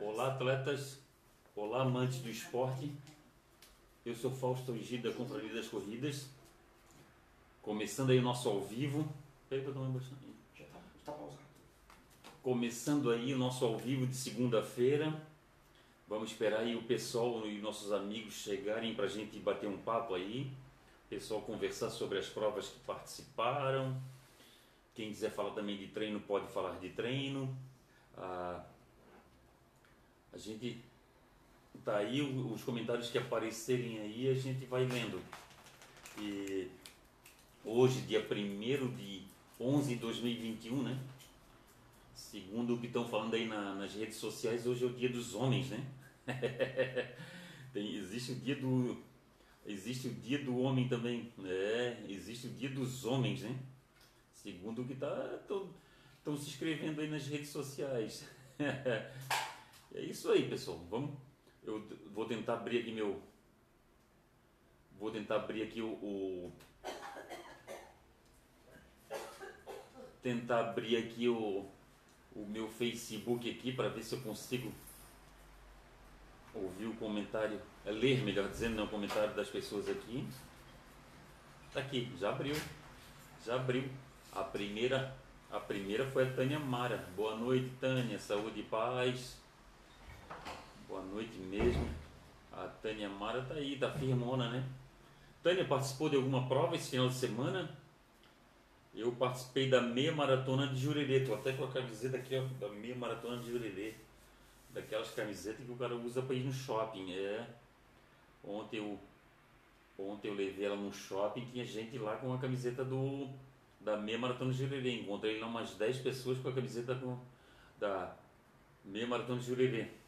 Olá, atletas. Olá, amantes do esporte. Eu sou Fausto Egídio da Confraria das Corridas. Começando aí o nosso ao vivo. Peraí eu tomei bastante. Já tá, tá pausado. Começando aí o nosso ao vivo de segunda-feira. Vamos esperar aí o pessoal e nossos amigos chegarem para a gente bater um papo aí. O pessoal conversar sobre as provas que participaram. Quem quiser falar também de treino pode falar de treino. Ah, a gente tá aí os comentários que aparecerem aí a gente vai lendo. E hoje, dia 1 de 11 de 2021, né? Segundo o que estão falando aí na, nas redes sociais, hoje é o dia dos homens, né? Tem, existe o dia do existe o dia do homem também, é, existe o dia dos homens, né? Segundo o que tá estão se inscrevendo aí nas redes sociais. é isso aí, pessoal. Vamos eu vou tentar abrir aqui meu vou tentar abrir aqui o, o tentar abrir aqui o, o meu Facebook aqui para ver se eu consigo ouvir o comentário, é ler melhor dizendo, não o comentário das pessoas aqui. Tá aqui, já abriu. Já abriu. A primeira, a primeira foi a Tânia Mara. Boa noite, Tânia. Saúde e paz. Boa noite mesmo. A Tânia Mara tá aí, tá firmona, né? Tânia participou de alguma prova esse final de semana? Eu participei da meia maratona de Jurerê. Tô até com a camiseta aqui, ó, da meia maratona de Jurerê. Daquelas camisetas que o cara usa para ir no shopping. É. Ontem eu, ontem eu levei ela no shopping tinha gente lá com a camiseta do da meia maratona de Jurerê. Encontrei lá umas 10 pessoas com a camiseta com, da meia maratona de Jurerê.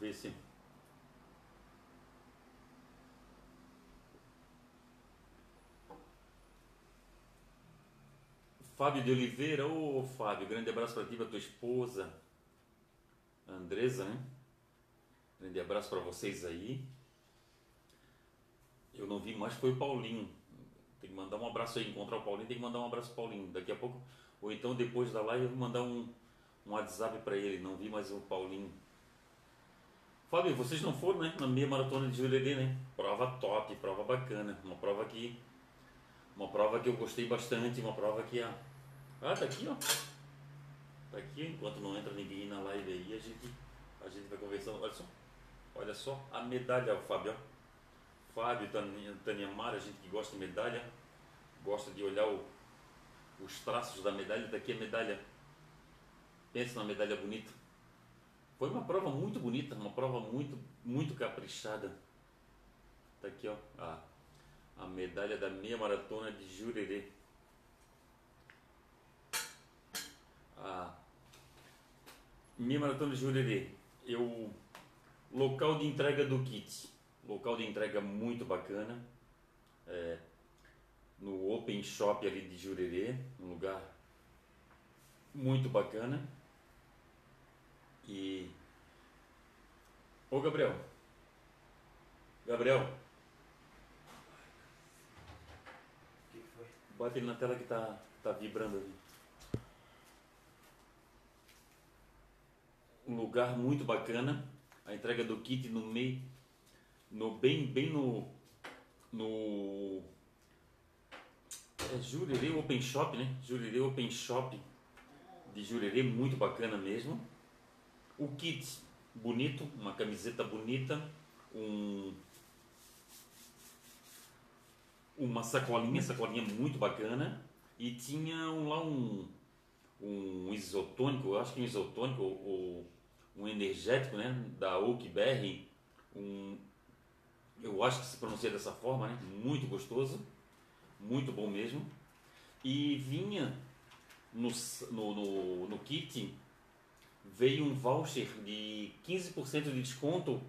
Ver se Fábio de Oliveira, ô oh, Fábio, grande abraço para ti, para tua esposa, Andresa, né? Grande abraço para vocês aí. Eu não vi mais, foi o Paulinho. Tem que mandar um abraço aí, encontrar o Paulinho, tem que mandar um abraço pro Paulinho. Daqui a pouco, ou então depois da live, eu vou mandar um, um WhatsApp para ele. Não vi mais o Paulinho. Fábio, vocês não foram, né? Na meia maratona de Jurerê, né? Prova top, prova bacana. Uma prova que. Uma prova que eu gostei bastante, uma prova que a ah, tá aqui, ó. Tá aqui, enquanto não entra ninguém na live aí, a gente, a gente vai conversando. Olha só, olha só a medalha, o Fábio, ó. Fábio, Tânia, Tânia Mara, a gente que gosta de medalha, gosta de olhar o, os traços da medalha. Daqui a medalha, pensa na medalha bonita. Foi uma prova muito bonita, uma prova muito, muito caprichada. Tá aqui, ó, a, a medalha da meia maratona de Jurerê. a minha maratona de Jurerê, eu local de entrega do kit, local de entrega muito bacana, é, no Open Shop ali de Jurerê, um lugar muito bacana. E Ô Gabriel. Gabriel. O que foi? Bate ele na tela que tá, tá vibrando ali. um lugar muito bacana. A entrega do kit no meio, no bem, bem no, no é Jurerê Open Shop, né? Jurerê Open Shop de Jurerê, muito bacana mesmo. O kit bonito, uma camiseta bonita, um uma sacolinha, sacolinha muito bacana e tinha um, lá um um isotônico, eu acho que um isotônico ou um energético né, da Oakberry, um, eu acho que se pronuncia dessa forma, né, muito gostoso, muito bom mesmo. E vinha no, no, no, no kit, veio um voucher de 15% de desconto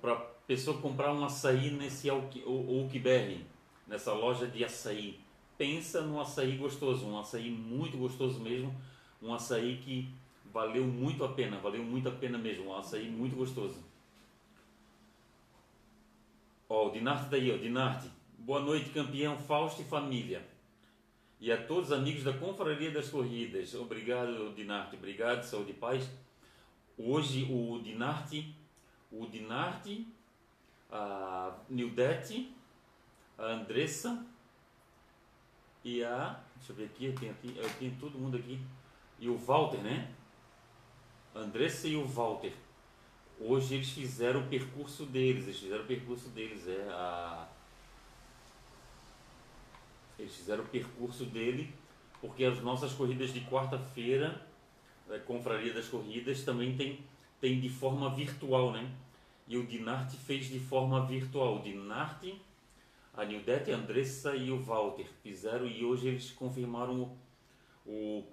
para a pessoa comprar um açaí nesse Oakberry, nessa loja de açaí. Pensa no açaí gostoso, um açaí muito gostoso mesmo um açaí que valeu muito a pena, valeu muito a pena mesmo, um açaí muito gostoso. Ó, o Dinarte daí, ó, Dinarte. Boa noite, campeão Fausto e família. E a todos os amigos da Confraria das Corridas. Obrigado, Dinarte. Obrigado, saúde e paz. Hoje o Dinarte, o Dinarte, a Nildete, a Andressa e a. Deixa eu ver aqui, eu tenho aqui, eu tenho todo mundo aqui. E o Walter, né? Andressa e o Walter. Hoje eles fizeram o percurso deles, eles fizeram o percurso deles, é a eles fizeram o percurso dele, porque as nossas corridas de quarta-feira, a é, Confraria das Corridas, também tem, tem de forma virtual, né? E o Dinarte fez de forma virtual. O Dinarte, a Nildete, a Andressa e o Walter fizeram e hoje eles confirmaram o, o,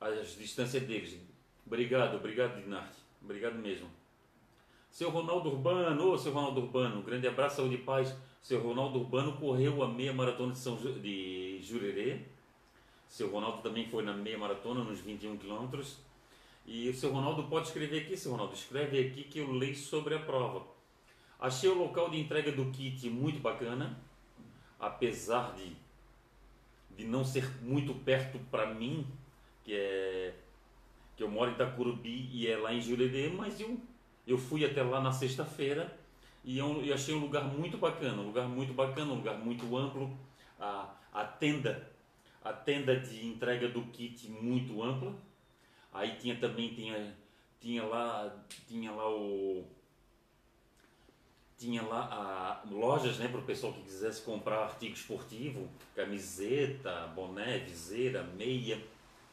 as distâncias deles. Obrigado, obrigado Dinarte. Obrigado mesmo. Seu Ronaldo Urbano, ô seu Ronaldo Urbano, grande abraço, saúde e paz. Seu Ronaldo Urbano correu a meia maratona de, São, de Jurerê. Seu Ronaldo também foi na meia maratona, nos 21 quilômetros. E o seu Ronaldo pode escrever aqui, seu Ronaldo, escreve aqui que eu leio sobre a prova. Achei o local de entrega do kit muito bacana, apesar de, de não ser muito perto para mim, que é que eu moro em Itacurubi e é lá em Jurerê, mas eu, eu fui até lá na sexta-feira e eu, eu, achei um lugar muito bacana, um lugar muito bacana, um lugar muito amplo. A, a tenda, a tenda de entrega do kit muito ampla. Aí tinha também tinha, tinha lá tinha lá o tinha lá a, lojas né, para o pessoal que quisesse comprar artigo esportivo, camiseta, boné, viseira, meia.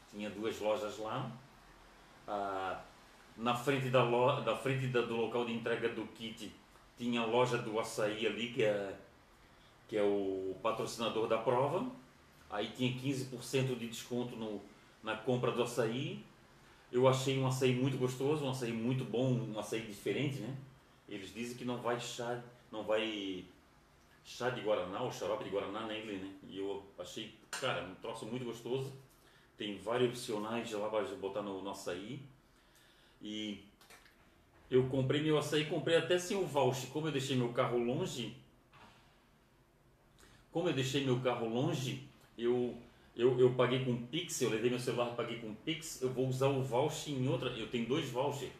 Tinha duas lojas lá. Ah, na frente, da, lo, da frente da, do local de entrega do kit tinha a loja do açaí ali, que é, que é o patrocinador da prova. Aí tinha 15% de desconto no, na compra do açaí. Eu achei um açaí muito gostoso, um açaí muito bom, um açaí diferente, né? Eles dizem que não vai chá, não vai chá de guaraná ou xarope de guaraná inglês, né? E eu achei, cara, um troço muito gostoso. Tem vários opcionais lá para botar no, no açaí. E eu comprei meu açaí, comprei até sem o voucher. Como eu deixei meu carro longe, como eu deixei meu carro longe, eu, eu, eu paguei com Pix, eu levei meu celular paguei com Pix, eu vou usar o voucher em outra. Eu tenho dois vouchers.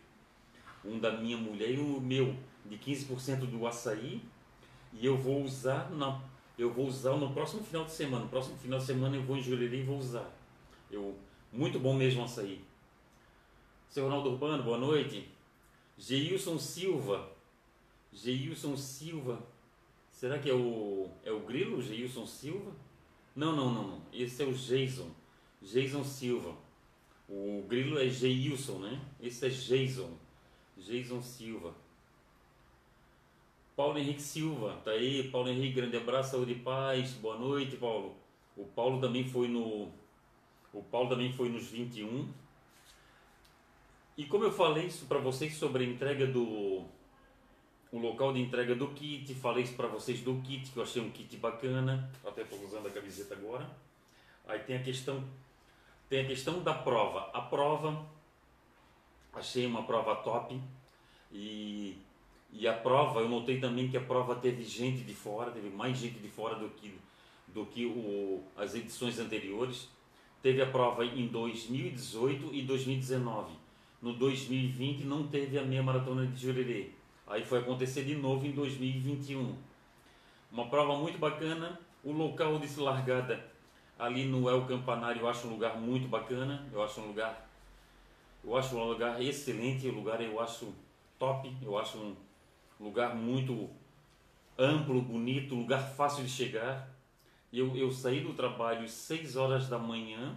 Um da minha mulher e o meu, de 15% do açaí. E eu vou usar na, eu vou usar no próximo final de semana. No próximo final de semana eu vou em Jurerê e vou usar. Eu, muito bom mesmo açaí. Seu Ronaldo Urbano, boa noite. Geilson Silva. Geilson Silva. Será que é o, é o Grilo, Geilson Silva? Não, não, não, não. Esse é o Jason. Jason Silva. O Grilo é Geilson, né? Esse é Jason. Jason Silva. Paulo Henrique Silva, tá aí. Paulo Henrique, grande abraço, saúde e paz. Boa noite, Paulo. O Paulo também foi no. O Paulo também foi nos 21 e como eu falei isso para vocês sobre a entrega do o local de entrega do kit, falei isso para vocês do kit, que eu achei um kit bacana, até estou usando a camiseta agora. Aí tem a questão tem a questão da prova. A prova achei uma prova top e e a prova, eu notei também que a prova teve gente de fora, teve mais gente de fora do que do que o, as edições anteriores. Teve a prova em 2018 e 2019 no 2020 não teve a meia maratona de Jurerê. Aí foi acontecer de novo em 2021. Uma prova muito bacana. O local de largada ali no El Campanário eu acho um lugar muito bacana. Eu acho um lugar eu acho um lugar excelente, o lugar eu acho top, eu acho um lugar muito amplo, bonito, lugar fácil de chegar. Eu, eu saí do trabalho às 6 horas da manhã,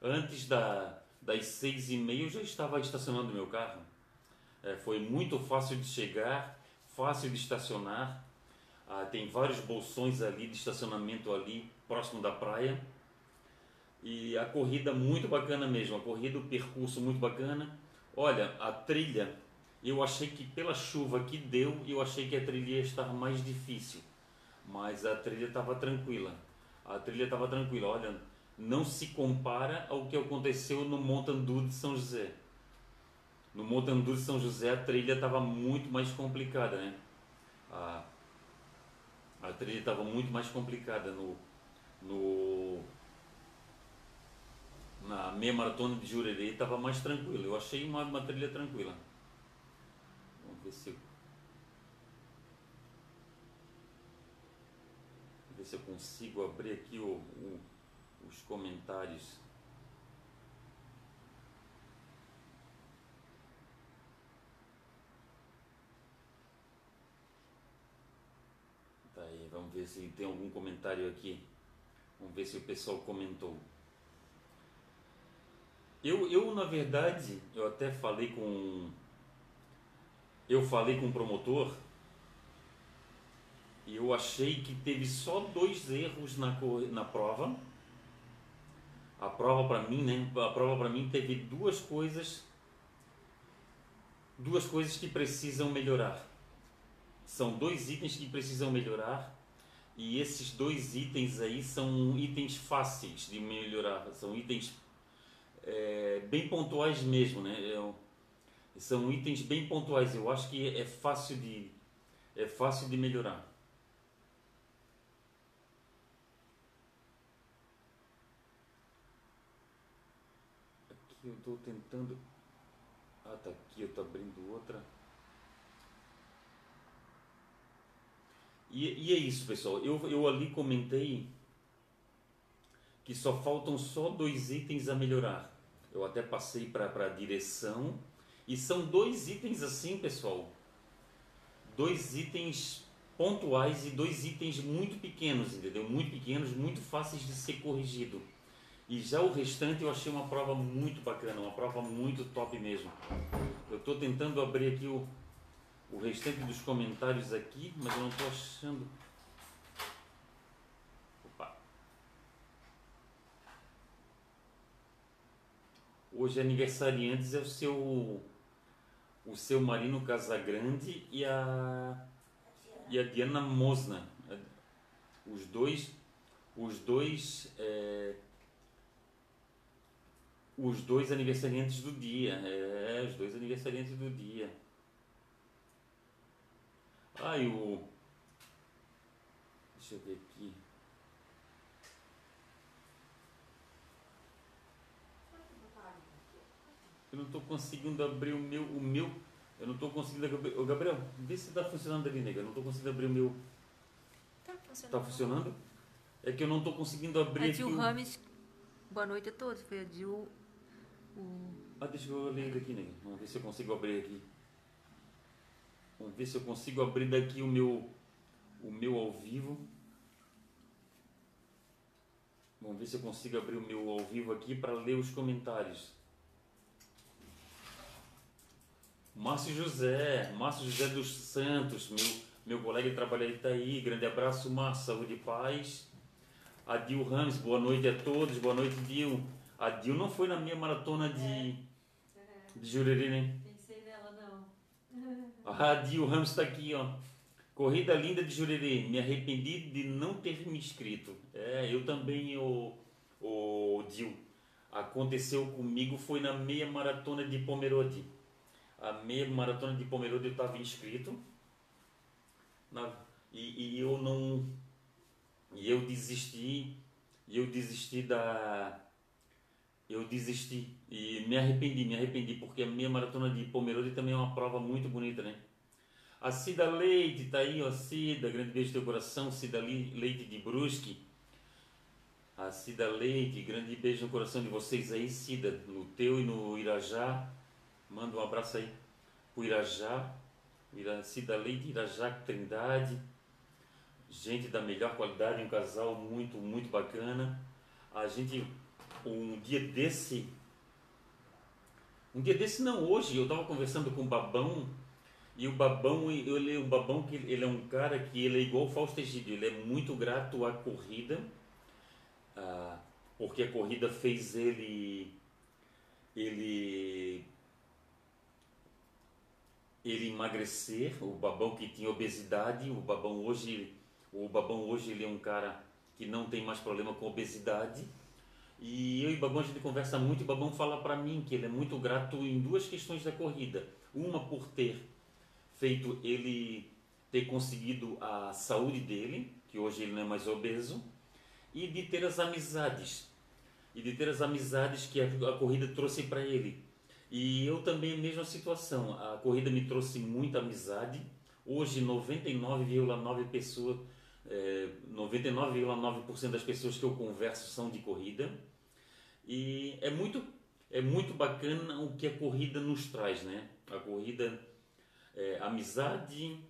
antes da, das seis e meia eu já estava estacionando meu carro. É, foi muito fácil de chegar, fácil de estacionar. Ah, tem vários bolsões ali de estacionamento ali próximo da praia. E a corrida muito bacana mesmo, a corrida, o percurso muito bacana. Olha, a trilha, eu achei que pela chuva que deu, eu achei que a trilha ia estar mais difícil. Mas a trilha estava tranquila. A trilha estava tranquila. Olha, não se compara ao que aconteceu no Montandu de São José. No Montandu de São José a trilha estava muito mais complicada, né? A, a trilha estava muito mais complicada no, no, na meia maratona de Jurerê estava mais tranquilo. Eu achei uma, uma trilha tranquila. Vamos ver se eu, ver se eu consigo abrir aqui o, o, os comentários. Tá aí, vamos ver se tem algum comentário aqui. Vamos ver se o pessoal comentou. Eu, eu na verdade, eu até falei com. Eu falei com o promotor e eu achei que teve só dois erros na, na prova. A prova para mim, né? A prova para mim teve duas coisas. Duas coisas que precisam melhorar. São dois itens que precisam melhorar. E esses dois itens aí são itens fáceis de melhorar. São itens é, bem pontuais mesmo, né? É, são itens bem pontuais. Eu acho que é fácil de é fácil de melhorar. Aqui eu estou tentando. Ah, tá aqui. Eu estou abrindo outra. E, e, é isso, pessoal. Eu, eu ali comentei que só faltam só dois itens a melhorar. Eu até passei para a direção. E são dois itens assim, pessoal. Dois itens pontuais e dois itens muito pequenos, entendeu? Muito pequenos, muito fáceis de ser corrigido. E já o restante eu achei uma prova muito bacana, uma prova muito top mesmo. Eu estou tentando abrir aqui o, o restante dos comentários aqui, mas eu não estou achando. Hoje aniversariantes é o seu o seu Marino Casagrande e a e a Diana Mosna. Os dois os dois é, os dois aniversariantes do dia. É, os dois aniversariantes do dia. Ah, e o. Deixa eu ver aqui. Eu não estou conseguindo abrir o meu. O meu eu não estou conseguindo. Ô, Gabriel, vê se está funcionando ali, nega. Eu não estou conseguindo abrir o meu. Tá funcionando. Tá funcionando? É que eu não estou conseguindo abrir A Dil o- Rames, boa noite a todos. Foi a Dil. O... Ah, deixa eu ler daqui, nega. Vamos ver se eu consigo abrir aqui. Vamos ver se eu consigo abrir daqui o meu. O meu ao vivo. Vamos ver se eu consigo abrir o meu ao vivo aqui para ler os comentários. Márcio José, Márcio José dos Santos, meu, meu colega que trabalha em Itaí, grande abraço, Márcio, saúde e paz. Adil Ramos, boa noite a todos, boa noite, Dil. A Dil não foi na minha maratona de, de Jurerê, né? Pensei nela, não. A Dil Ramos está aqui, ó. Corrida linda de Jurerê, me arrependi de não ter me inscrito. É, eu também, o, o Dil. Aconteceu comigo, foi na meia maratona de Pomerode a meia maratona de Pomerode eu estava inscrito na, e, e, eu não e eu desisti e eu desisti da eu desisti e me arrependi me arrependi porque a meia maratona de Pomerode também é uma prova muito bonita né a Cida Leite tá aí ó Cida grande beijo no teu coração Cida Leite de Brusque a Cida Leite grande beijo no coração de vocês aí Cida no teu e no Irajá Manda um abraço aí pro Irajá, Cida Leite, Irajá Trindade. Gente da melhor qualidade, um casal muito, muito bacana. A gente, um dia desse, um dia desse não, hoje, eu estava conversando com o Babão, e o Babão, ele, o Babão que ele é um cara que ele é igual o Fausto Egídio, ele é muito grato à corrida, ah, porque a corrida fez ele, ele ele emagrecer, o babão que tinha obesidade, o babão hoje, o babão hoje ele é um cara que não tem mais problema com obesidade. E eu e Babão a gente conversa muito e Babão fala para mim que ele é muito grato em duas questões da corrida. Uma por ter feito ele ter conseguido a saúde dele, que hoje ele não é mais obeso, e de ter as amizades. e de ter as amizades que a, a corrida trouxe para ele. E eu também, mesma situação, a corrida me trouxe muita amizade. Hoje, 99,9 pessoas, é, 99,9% das pessoas que eu converso são de corrida. E é muito, é muito bacana o que a corrida nos traz, né? A corrida é a amizade,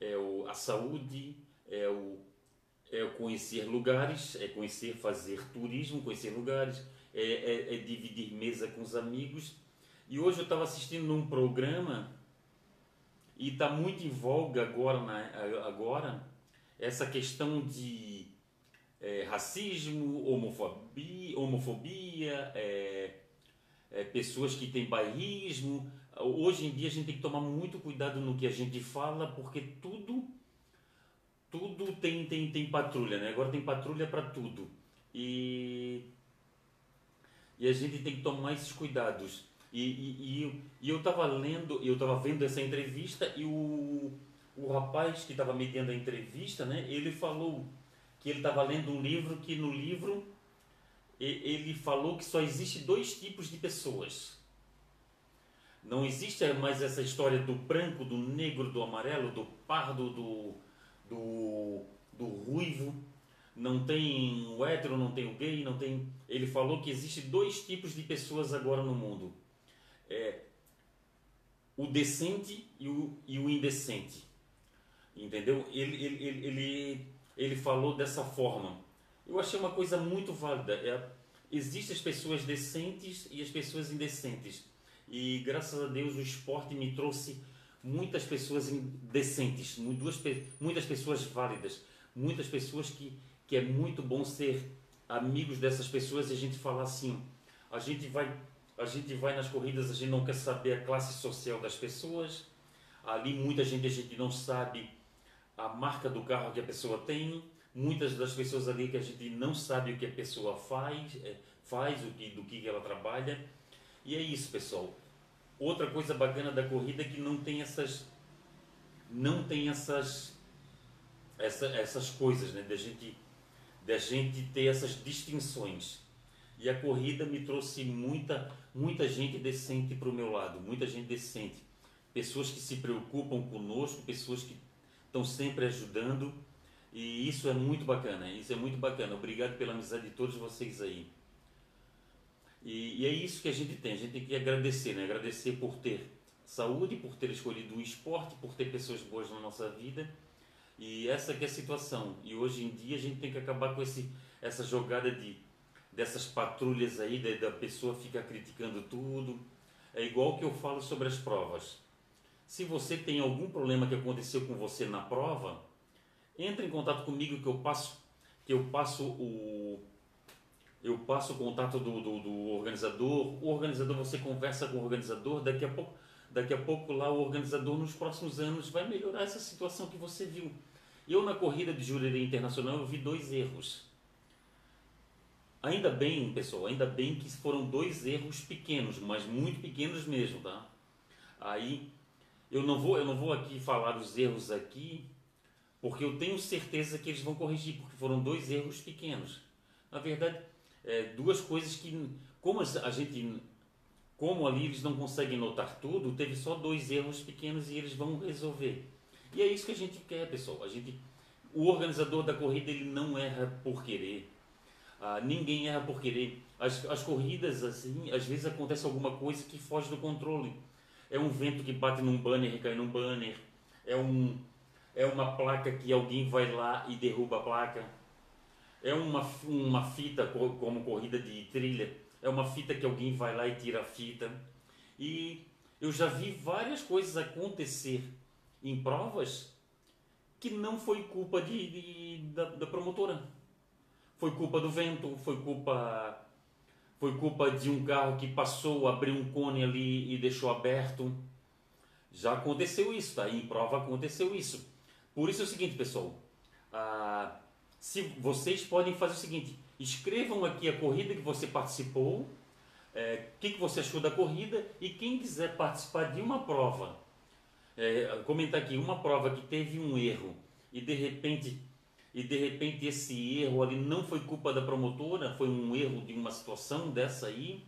é o, a saúde, é o, é conhecer lugares, é conhecer, fazer turismo, conhecer lugares, é, é, é dividir mesa com os amigos e hoje eu estava assistindo num programa e está muito em voga agora, na, agora essa questão de é, racismo, homofobia, homofobia é, é, pessoas que têm bairrismo. Hoje em dia a gente tem que tomar muito cuidado no que a gente fala, porque tudo tudo tem, tem, tem patrulha, né? Agora tem patrulha para tudo. E, e a gente tem que tomar esses cuidados. E, e, e, eu estava lendo, eu estava vendo essa entrevista e o, o rapaz que estava me dando a entrevista, né, ele falou que ele estava lendo um livro que no livro ele falou que só existe dois tipos de pessoas. Não existe mais essa história do branco, do negro, do amarelo, do pardo, do, do, do ruivo. Não tem o hétero, não tem o gay, não tem. Ele falou que existe dois tipos de pessoas agora no mundo é, o decente e o, e o indecente. Entendeu? Ele, ele, ele, ele, ele falou dessa forma. Eu achei uma coisa muito válida. É, existem as pessoas decentes e as pessoas indecentes. E graças a Deus o esporte me trouxe muitas pessoas decentes, muitas, muitas pessoas válidas, muitas pessoas que, que é muito bom ser amigos dessas pessoas e a gente falar assim, a gente vai a gente vai nas corridas, a gente não quer saber a classe social das pessoas. Ali muita gente a gente não sabe a marca do carro que a pessoa tem. Muitas das pessoas ali que a gente não sabe o que a pessoa faz, é, faz o que, do que ela trabalha. E é isso, pessoal. Outra coisa bacana da corrida é que não tem essas não tem essas essa, essas coisas, né, da gente da gente ter essas distinções. E a corrida me trouxe muita, muita gente decente para o meu lado, muita gente decente. Pessoas que se preocupam conosco, pessoas que estão sempre ajudando. E isso é muito bacana, isso é muito bacana. Obrigado pela amizade de todos vocês aí. E, e é isso que a gente tem, a gente tem que agradecer, né? Agradecer por ter saúde, por ter escolhido o esporte, por ter pessoas boas na nossa vida. E essa que é a situação. E hoje em dia a gente tem que acabar com esse, essa jogada de dessas patrulhas aí, da, da pessoa fica criticando tudo. É igual que eu falo sobre as provas. Se você tem algum problema que aconteceu com você na prova, entre em contato comigo que eu passo que eu passo o eu passo o contato do, do, do, organizador. O organizador você conversa com o organizador. Daqui a pouco daqui a pouco lá o organizador nos próximos anos vai melhorar essa situação que você viu. Eu na corrida de Jurerê Internacional eu vi dois erros. Ainda bem, pessoal, ainda bem que foram dois erros pequenos, mas muito pequenos mesmo, tá? Aí eu não vou, eu não vou aqui falar dos erros aqui, porque eu tenho certeza que eles vão corrigir, porque foram dois erros pequenos. Na verdade, é, duas coisas que, como a gente, como ali eles não conseguem notar tudo, teve só dois erros pequenos e eles vão resolver. E é isso que a gente quer, pessoal. A gente, o organizador da corrida ele não erra por querer ah, ninguém erra por querer. As, as corridas, assim, às vezes acontece alguma coisa que foge do controle. É um vento que bate num banner e cai num banner. É, um, é uma placa que alguém vai lá e derruba a placa. É uma, uma fita, como corrida de trilha. É uma fita que alguém vai lá e tira a fita. E eu já vi várias coisas acontecer em provas que não foi culpa de, de da, da promotora foi culpa do vento, foi culpa foi culpa de um carro que passou, abriu um cone ali e deixou aberto. Já aconteceu isso, tá? Em prova aconteceu isso. Por isso é o seguinte, pessoal. Ah, se vocês podem fazer o seguinte, escrevam aqui a corrida que você participou, o é, que, que você achou da corrida e quem quiser participar de uma prova, é, comentar aqui uma prova que teve um erro e de repente e de repente esse erro ali não foi culpa da promotora, foi um erro de uma situação dessa aí,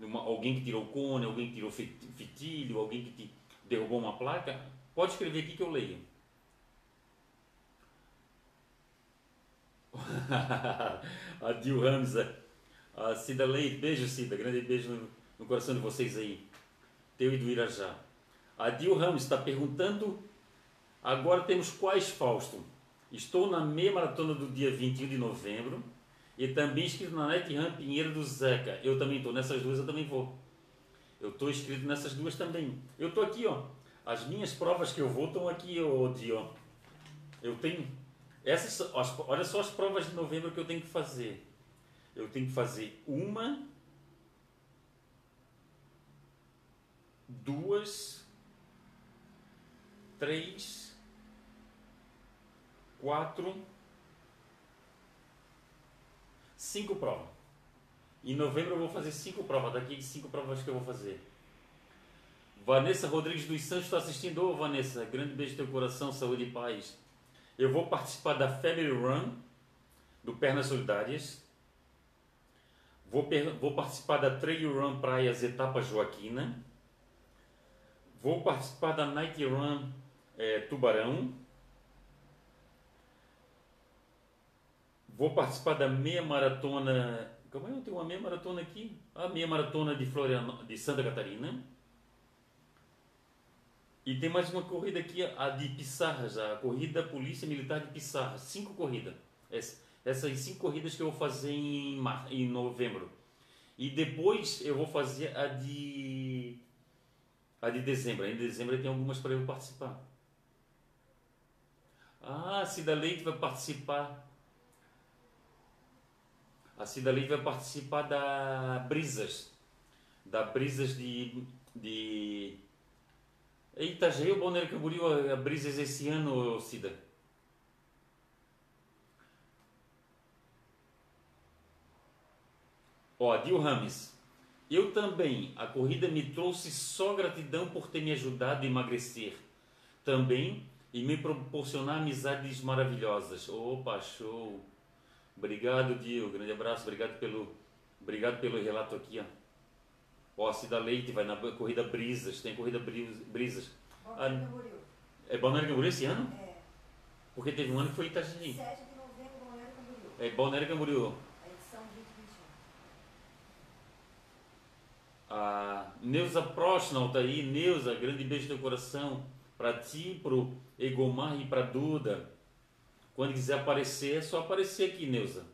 uma, alguém que tirou cone, alguém que tirou fitilho, alguém que derrubou uma placa, pode escrever aqui que eu leio. a Dil Ramos, a Cida Leite, beijo Cida, grande beijo no, no coração de vocês aí, teu e do Irajá. A Dil Ramos está perguntando, agora temos quais Fausto? Estou na meia maratona do dia 21 de novembro e também inscrito na Net Ram Pinheiro do Zeca. Eu também estou nessas duas, eu também vou. Eu estou inscrito nessas duas também. Eu estou aqui, ó. As minhas provas que eu vou estão aqui, ó, Di, ó. Eu tenho essas, olha só as provas de novembro que eu tenho que fazer. Eu tenho que fazer uma, duas, três, quatro, cinco provas. Em novembro eu vou fazer cinco provas, daqui cinco provas que eu vou fazer. Vanessa Rodrigues dos Santos está assistindo. Ô Vanessa, grande beijo no teu coração, saúde e paz. Eu vou participar da Family Run, do Pernas Solidárias. Vou, vou participar da Trail Run Praias Etapa Joaquina. Vou participar da Night Run é, Tubarão. Vou participar da meia maratona. Calma aí, eu tenho uma meia maratona aqui. A meia maratona de, Floriano, de Santa Catarina. E tem mais uma corrida aqui, a de Pissarras, a corrida Polícia Militar de Pissarras. Cinco corridas. Essas cinco corridas que eu vou fazer em, mar, em novembro. E depois eu vou fazer a de. A de dezembro. Em dezembro tem algumas para eu participar. Ah, Cida Leite vai participar a Cida Leite vai participar da Brisas. Da Brisas de. de... Eita, já o Balneário Camboriú a Brisas esse ano, Cida? Ó, Dil Rames. Eu também. A corrida me trouxe só gratidão por ter me ajudado a emagrecer. Também e me proporcionar amizades maravilhosas. Opa, show! Obrigado, Dio. Grande abraço. Obrigado pelo, obrigado pelo relato aqui. Ó. Ó, Cida Leite vai na corrida Brisas. Tem corrida Brisas. Balneário ah, É Balneário Camboriú esse ano? É. Porque teve um ano que foi Itajaí. 7 de novembro, Balneário Camboriú. É Balneário Camboriú. A edição 2021. A Neuza Proshnal tá aí. Neuza, grande beijo no coração. Para ti, pro Egomar e para Duda. Quando quiser aparecer, é só aparecer aqui, Neuza.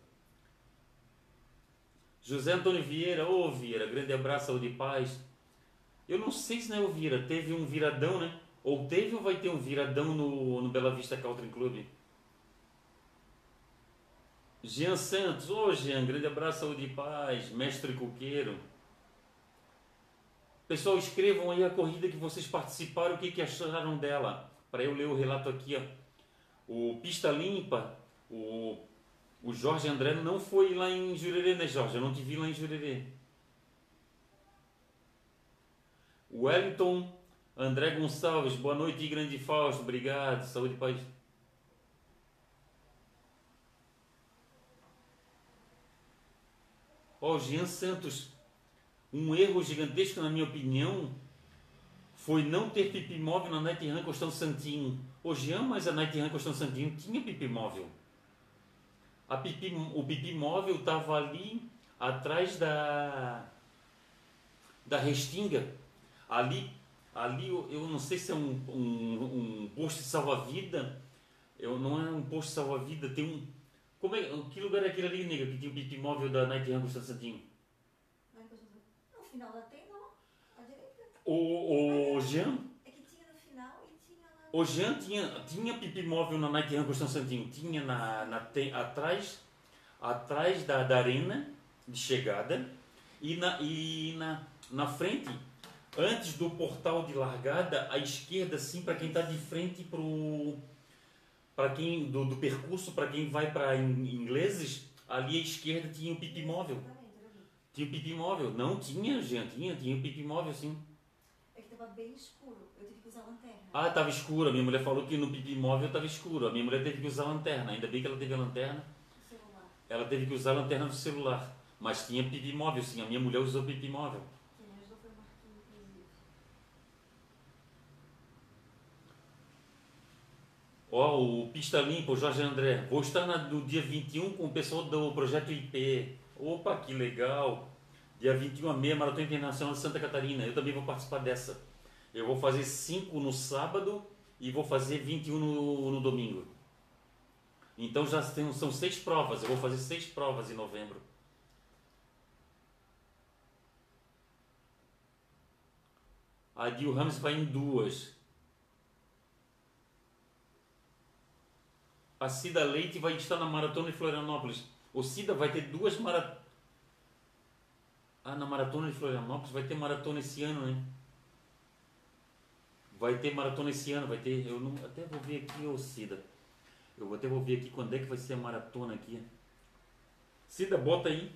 José Antônio Vieira, ô Vieira, grande abraço, saúde e paz. Eu não sei se não é o Vieira, teve um viradão, né? Ou teve ou vai ter um viradão no, no Bela Vista Country Club? Jean Santos, ô Jean, grande abraço, saúde e paz, mestre coqueiro. Pessoal, escrevam aí a corrida que vocês participaram, o que, que acharam dela, para eu ler o relato aqui, ó. O Pista Limpa, o, o Jorge André não foi lá em Jurerê, né, Jorge? Eu não te vi lá em Jurerê. Wellington André Gonçalves, boa noite, grande Fausto, obrigado, saúde e paz. Ó, oh, Jean Santos, um erro gigantesco, na minha opinião, foi não ter pipi móvel na Costão Santinho. Hoje mas a Costão Santinho tinha pipi móvel. A pipi, o pipi móvel estava ali atrás da da restinga. Ali, ali eu, não sei se é um, um, um posto de salva-vida. Eu, não é um posto de salva-vida, tem um. Como é, que lugar é aquele ali, nega, que tinha o pipi móvel da Costão Santinho? No final da tenda, o, o Jean. É que tinha no final e tinha lá. O Jean tinha, tinha pipi móvel na Nike Run Constantino Santinho. Tinha na, na, atrás, atrás da, da arena de chegada e na, e na, na frente, antes do portal de largada, à esquerda, assim, para quem está de frente pro para quem do, do percurso para quem vai para ingleses ali à esquerda tinha o pipi móvel tinha o pipi móvel não tinha gente tinha tinha o pipi móvel sim bem escuro. Eu tive que usar lanterna. Ah, tava escuro. A minha mulher falou que no pipi móvel tava escuro. A minha mulher teve que usar lanterna. Ainda bem que ela teve a lanterna. O celular. Ela teve que usar a lanterna do celular. Mas tinha pipi móvel, sim. A minha mulher usou pipi móvel. Quem ajudou foi o Marquinhos, inclusive. Ó, o Pista Limpa, o Jorge André. Vou estar na- no dia 21 com o pessoal do Projeto IP. Opa, que legal! Dia 21 a meia, Maratona Internacional de Santa Catarina. Eu também vou participar dessa. Eu vou fazer 5 no sábado e vou fazer 21 no, no domingo. Então já tem, são seis provas. Eu vou fazer seis provas em novembro. A Dil Ramos vai em duas. A Cida Leite vai estar na maratona de Florianópolis. O Cida vai ter duas maratonas. Ah, na maratona de Florianópolis vai ter maratona esse ano, né? Vai ter maratona esse ano, vai ter. Eu não, até vou ver aqui, ô Cida. Eu até vou ver aqui quando é que vai ser a maratona aqui. Cida, bota aí.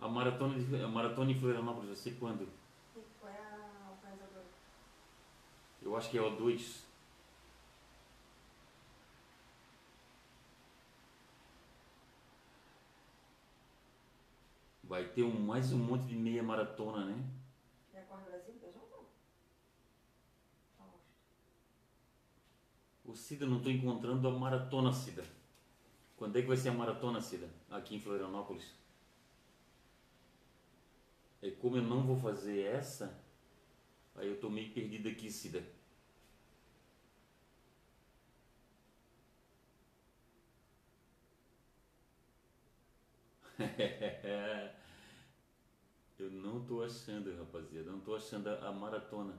A maratona, de, a maratona em Florianópolis vai ser quando? Eu acho que é O2. Vai ter um, mais um monte de meia maratona, né? É a Corre Brasil? Eu junto? Agosto. O Cida, não estou encontrando a maratona, Cida. Quando é que vai ser a maratona, Cida? Aqui em Florianópolis. É como eu não vou fazer essa, aí eu tô meio perdido aqui, Cida. eu não tô achando, rapaziada. Não tô achando a, a maratona.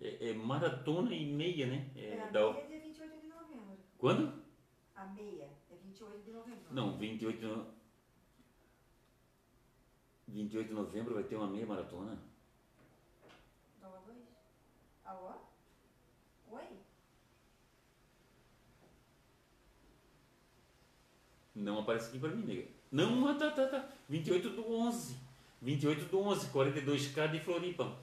É, é maratona e meia, né? É, a da- meia é dia 28 de novembro. Quando? A meia é 28 de novembro. Não, 28 de no... 28 de novembro vai ter uma meia maratona. Dólar 2? Alô? Oi? Não aparece aqui pra mim, nega. Não, ah, tá, tá, tá. 28 do 11. 28 do 11, 42k de Floripa.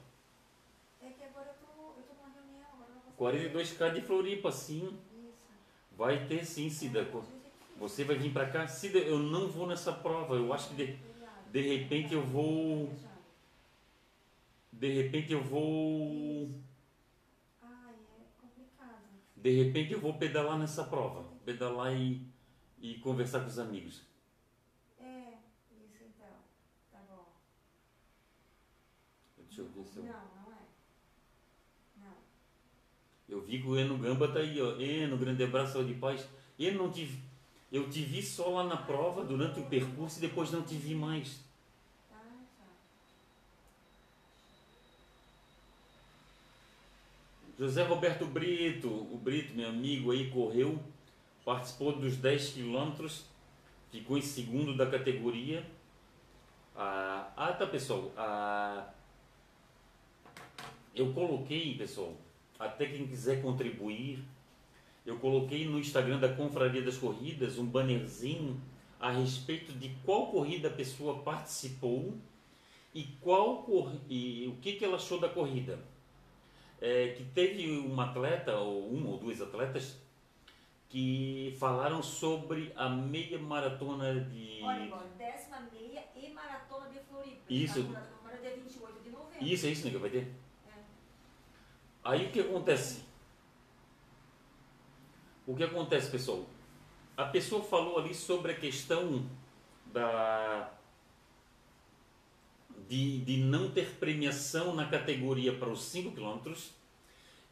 É que agora eu tô, eu tô numa reunião, agora eu não posso 42k de Floripa, sim. Isso. Vai ter sim, Cida. Difícil. Você vai vir pra cá? Cida, eu não vou nessa prova. Eu acho que de, de repente eu vou. De repente eu vou. Ai, é complicado. De repente eu vou pedalar nessa prova. Pedalar e, e conversar com os amigos. É, isso então. Tá bom. Deixa eu ver se eu. Não, não é. Não. Eu vi que o Eno Gamba tá aí, ó. Eno, grande abraço, saúde e paz. Eno, não te, eu te vi só lá na prova, durante o percurso, e depois não te vi mais. Tá, tá. José Roberto Brito, o Brito, meu amigo aí, correu, participou dos 10 quilômetros, ficou em segundo da categoria. Ah, ah tá, pessoal. Ah, eu coloquei, pessoal, até quem quiser contribuir, eu coloquei no Instagram da Confraria das Corridas um bannerzinho a respeito de qual corrida a pessoa participou e qual e o que, que ela achou da corrida. É, que teve um atleta, ou um ou dois atletas, que falaram sobre a meia maratona de. Olha décima meia e maratona de Floripa. Isso. É dia 28 de novembro. Isso, é isso, nega, vai ter? Aí o que acontece? O que acontece, pessoal? A pessoa falou ali sobre a questão da de, de não ter premiação na categoria para os 5 km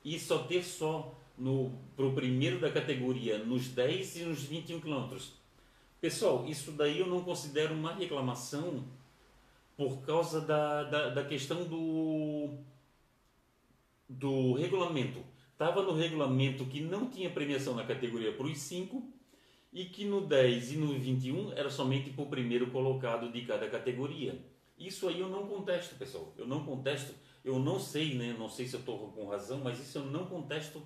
e só ter só no para o primeiro da categoria nos 10 e nos 21 km. Pessoal, isso daí eu não considero uma reclamação por causa da, da, da questão do do regulamento. Estava no regulamento que não tinha premiação na categoria para os 5 e que no 10 e no 21 era somente para o primeiro colocado de cada categoria. Isso aí eu não contesto, pessoal. Eu não contesto. Eu não sei, né? Não sei se eu estou com razão, mas isso eu não contesto.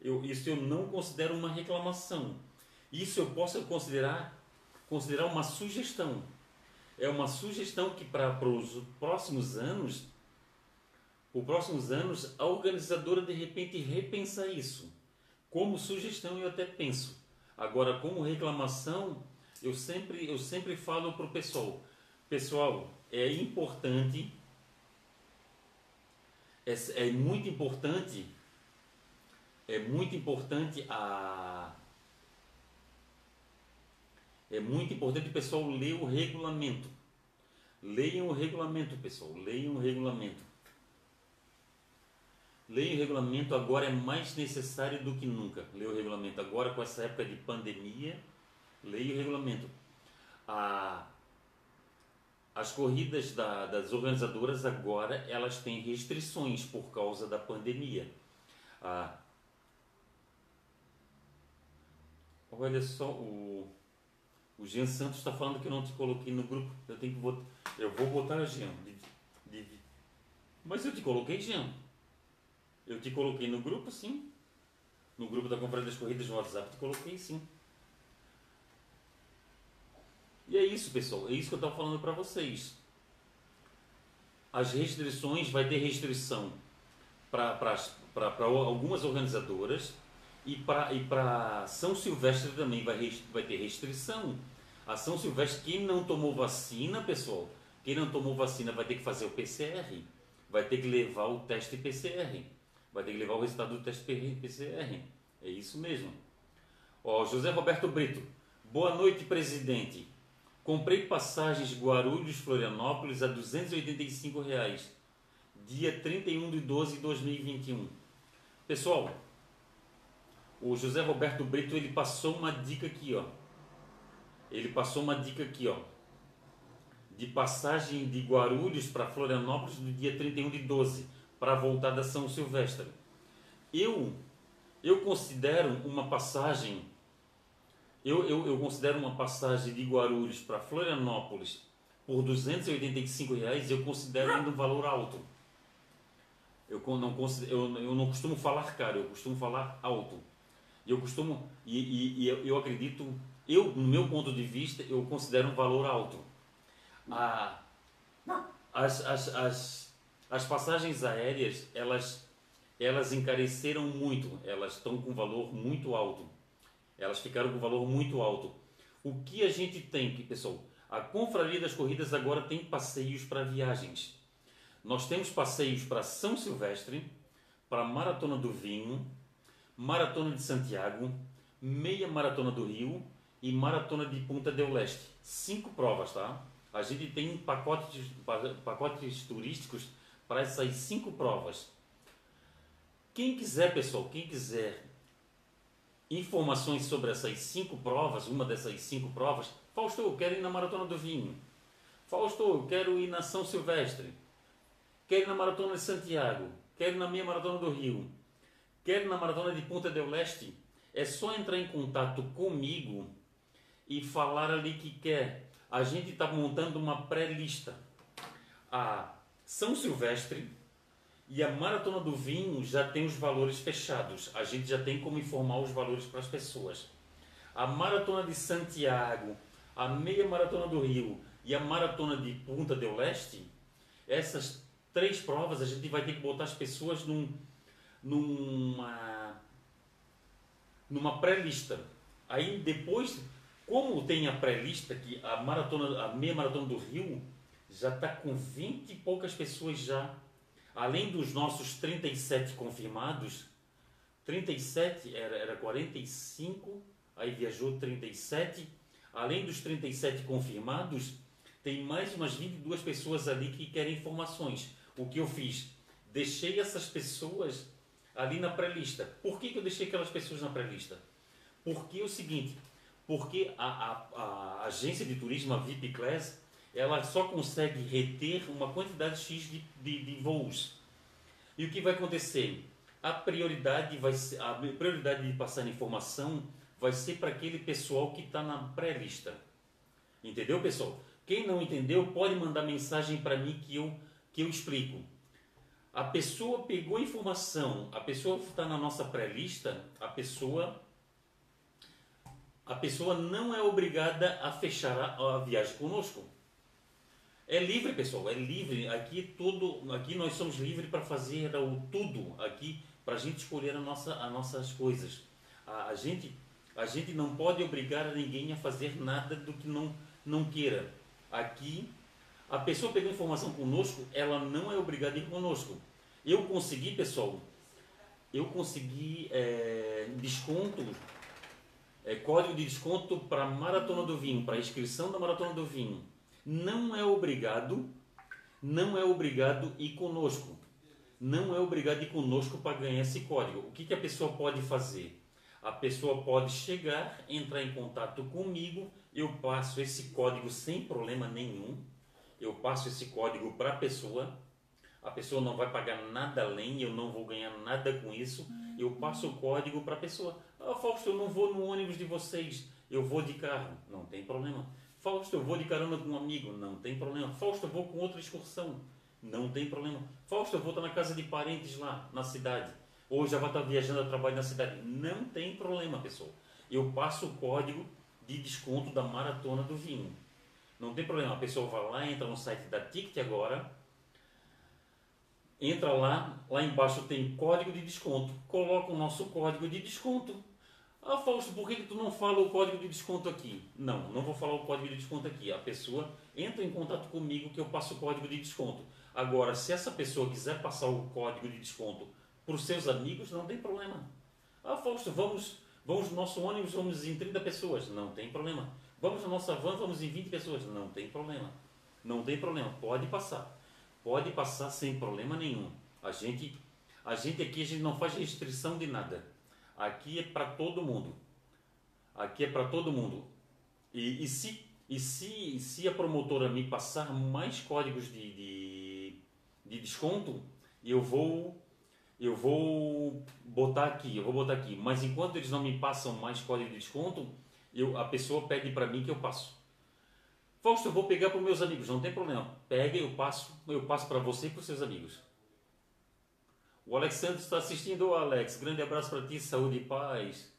Eu, isso eu não considero uma reclamação. Isso eu posso considerar considerar uma sugestão. é uma sugestão que para os próximos anos, os próximos anos, a organizadora de repente repensa isso. Como sugestão eu até penso. Agora, como reclamação, eu sempre, eu sempre falo para o pessoal, pessoal, é importante, é, é muito importante, é muito importante a é muito importante o pessoal ler o regulamento. Leiam o regulamento, pessoal. Leiam o regulamento. Leiam o regulamento agora é mais necessário do que nunca. Leiam o regulamento agora com essa época de pandemia. Leiam o regulamento. A, as corridas da, das organizadoras agora elas têm restrições por causa da pandemia. Ah, olha só o o Jean Santos está falando que eu não te coloquei no grupo. Eu tenho que botar. Eu vou botar Jean. De. Mas eu te coloquei, Jean. Eu te coloquei no grupo, sim. No grupo da Conferência das Corridas no WhatsApp, te coloquei, sim. E é isso, pessoal. É isso que eu estava falando para vocês. As restrições, vai ter restrição para algumas organizadoras e para e São Silvestre também vai, vai ter restrição. A São Silvestre, quem não tomou vacina, pessoal, quem não tomou vacina vai ter que fazer o PCR, vai ter que levar o teste PCR, vai ter que levar o resultado do teste PCR. É isso mesmo. Ó, José Roberto Brito, boa noite, presidente. Comprei passagens Guarulhos, Florianópolis a 285 reais, dia 31 de 12 de 2021. Pessoal, o José Roberto Brito ele passou uma dica aqui, ó. Ele passou uma dica aqui, ó. De passagem de Guarulhos para Florianópolis no dia 31 de 12, para voltar da São Silvestre. Eu eu considero uma passagem eu, eu, eu considero uma passagem de Guarulhos para Florianópolis por 285 reais, eu considero ainda um valor alto. Eu não, eu, eu não costumo falar caro, eu costumo falar alto. Eu costumo, e, e, e eu, eu, acredito, eu, no meu ponto de vista, eu considero um valor alto. A, as, as, as, as passagens aéreas, elas, elas encareceram muito, elas estão com valor muito alto. Elas ficaram com valor muito alto. O que a gente tem que, pessoal, a Confraria das Corridas agora tem passeios para viagens. Nós temos passeios para São Silvestre, para Maratona do Vinho, Maratona de Santiago, Meia Maratona do Rio e Maratona de Punta del Leste. Cinco provas, tá? A gente tem pacotes, pacotes turísticos para essas cinco provas. Quem quiser, pessoal, quem quiser informações sobre essas cinco provas, uma dessas cinco provas, Fausto, eu quero ir na Maratona do Vinho. Fausto, eu quero ir na São Silvestre. Quero ir na Maratona de Santiago. Quero ir na minha Maratona do Rio quer na Maratona de Punta del Leste, é só entrar em contato comigo e falar ali que quer. A gente está montando uma pré-lista. A São Silvestre e a Maratona do Vinho já tem os valores fechados. A gente já tem como informar os valores para as pessoas. A Maratona de Santiago, a Meia Maratona do Rio e a Maratona de Punta del Leste, essas três provas a gente vai ter que botar as pessoas num numa numa pré-lista. Aí depois, como tem a pré-lista que a maratona, a meia maratona do Rio já está com 20 e poucas pessoas já, além dos nossos 37 confirmados, 37 era, era 45, aí viajou 37, além dos 37 confirmados, tem mais umas 22 pessoas ali que querem informações. O que eu fiz? Deixei essas pessoas ali na pré-lista. Por que, que eu deixei aquelas pessoas na pré-lista? Porque é o seguinte, porque a, a, a, agência de turismo, a VIP Class, ela só consegue reter uma quantidade X de, de, de voos. E o que vai acontecer? A prioridade, vai ser, a prioridade de passar informação vai ser para aquele pessoal que está na pré-lista. Entendeu, pessoal? Quem não entendeu pode mandar mensagem para mim que eu, que eu explico a pessoa pegou a informação, a pessoa está na nossa pré-lista, a pessoa a pessoa não é obrigada a fechar a, a viagem conosco. É livre, pessoal, é livre. Aqui tudo, aqui nós somos livres para fazer o tudo aqui para a gente escolher a nossa, as nossas coisas. A, a, gente, a gente não pode obrigar ninguém a fazer nada do que não, não queira. Aqui, a pessoa pegou informação conosco, ela não é obrigada a ir conosco. Eu consegui, pessoal, eu consegui é, desconto, é, código de desconto para Maratona do Vinho, para inscrição da Maratona do Vinho. Não é obrigado, não é obrigado ir conosco. Não é obrigado ir conosco para ganhar esse código. O que, que a pessoa pode fazer? A pessoa pode chegar, entrar em contato comigo, eu passo esse código sem problema nenhum. Eu passo esse código para a pessoa a pessoa não vai pagar nada além, eu não vou ganhar nada com isso. Eu passo o código para a pessoa. Ah, Fausto, eu não vou no ônibus de vocês, eu vou de carro. Não tem problema. Fausto, eu vou de carona com um amigo. Não tem problema. Fausto, eu vou com outra excursão. Não tem problema. Fausto, eu vou estar na casa de parentes lá, na cidade. Ou já vai estar viajando a trabalho na cidade. Não tem problema, pessoal. Eu passo o código de desconto da maratona do vinho. Não tem problema. A pessoa vai lá, entra no site da Ticket agora entra lá, lá embaixo tem código de desconto, coloca o nosso código de desconto. Ah, Fausto, por que, que tu não fala o código de desconto aqui? Não, não vou falar o código de desconto aqui. A pessoa entra em contato comigo que eu passo o código de desconto. Agora, se essa pessoa quiser passar o código de desconto para os seus amigos, não tem problema. Ah, Fausto, vamos, vamos no nosso ônibus, vamos em 30 pessoas. Não tem problema. Vamos na nossa van, vamos em 20 pessoas. Não tem problema. Não tem problema. Pode passar pode passar sem problema nenhum. A gente, a gente aqui a gente não faz restrição de nada. Aqui é para todo mundo. Aqui é para todo mundo. E, e, se, e se, se a promotora me passar mais códigos de, de, de desconto, eu vou eu vou botar aqui, eu vou botar aqui. Mas enquanto eles não me passam mais código de desconto, eu, a pessoa pede para mim que eu passo. Fausto, eu vou pegar para os meus amigos, não tem problema. Pega, eu passo, eu passo para você e para os seus amigos. O Alexandre está assistindo, Ô Alex, grande abraço para ti, saúde e paz.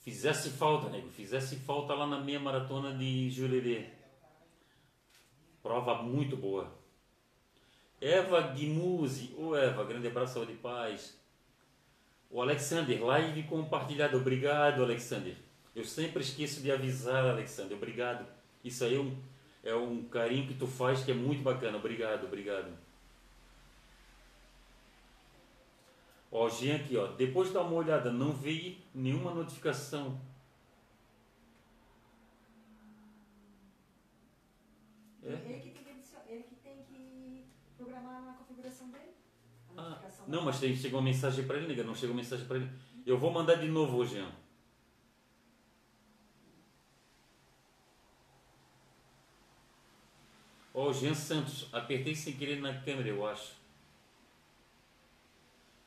Fizesse falta, nego, fizesse falta lá na meia maratona de Jurerê. Prova muito boa. Eva Guimuzzi, ô Eva, grande abraço, saúde e paz. O Alexander, live compartilhado, obrigado Alexander. Eu sempre esqueço de avisar, Alexandre. Obrigado. Isso aí é um, é um carinho que tu faz que é muito bacana. Obrigado, obrigado. Ó, Jean aqui, ó. Depois de dar uma olhada, não veio nenhuma notificação. É? Ele, que tem que, ele que tem que programar na configuração dele. Ah, não, mas tem, chegou uma mensagem para ele, nega. Não chegou mensagem para ele. Eu vou mandar de novo, Jean. Ó, Jean Santos, apertei sem querer na câmera, eu acho.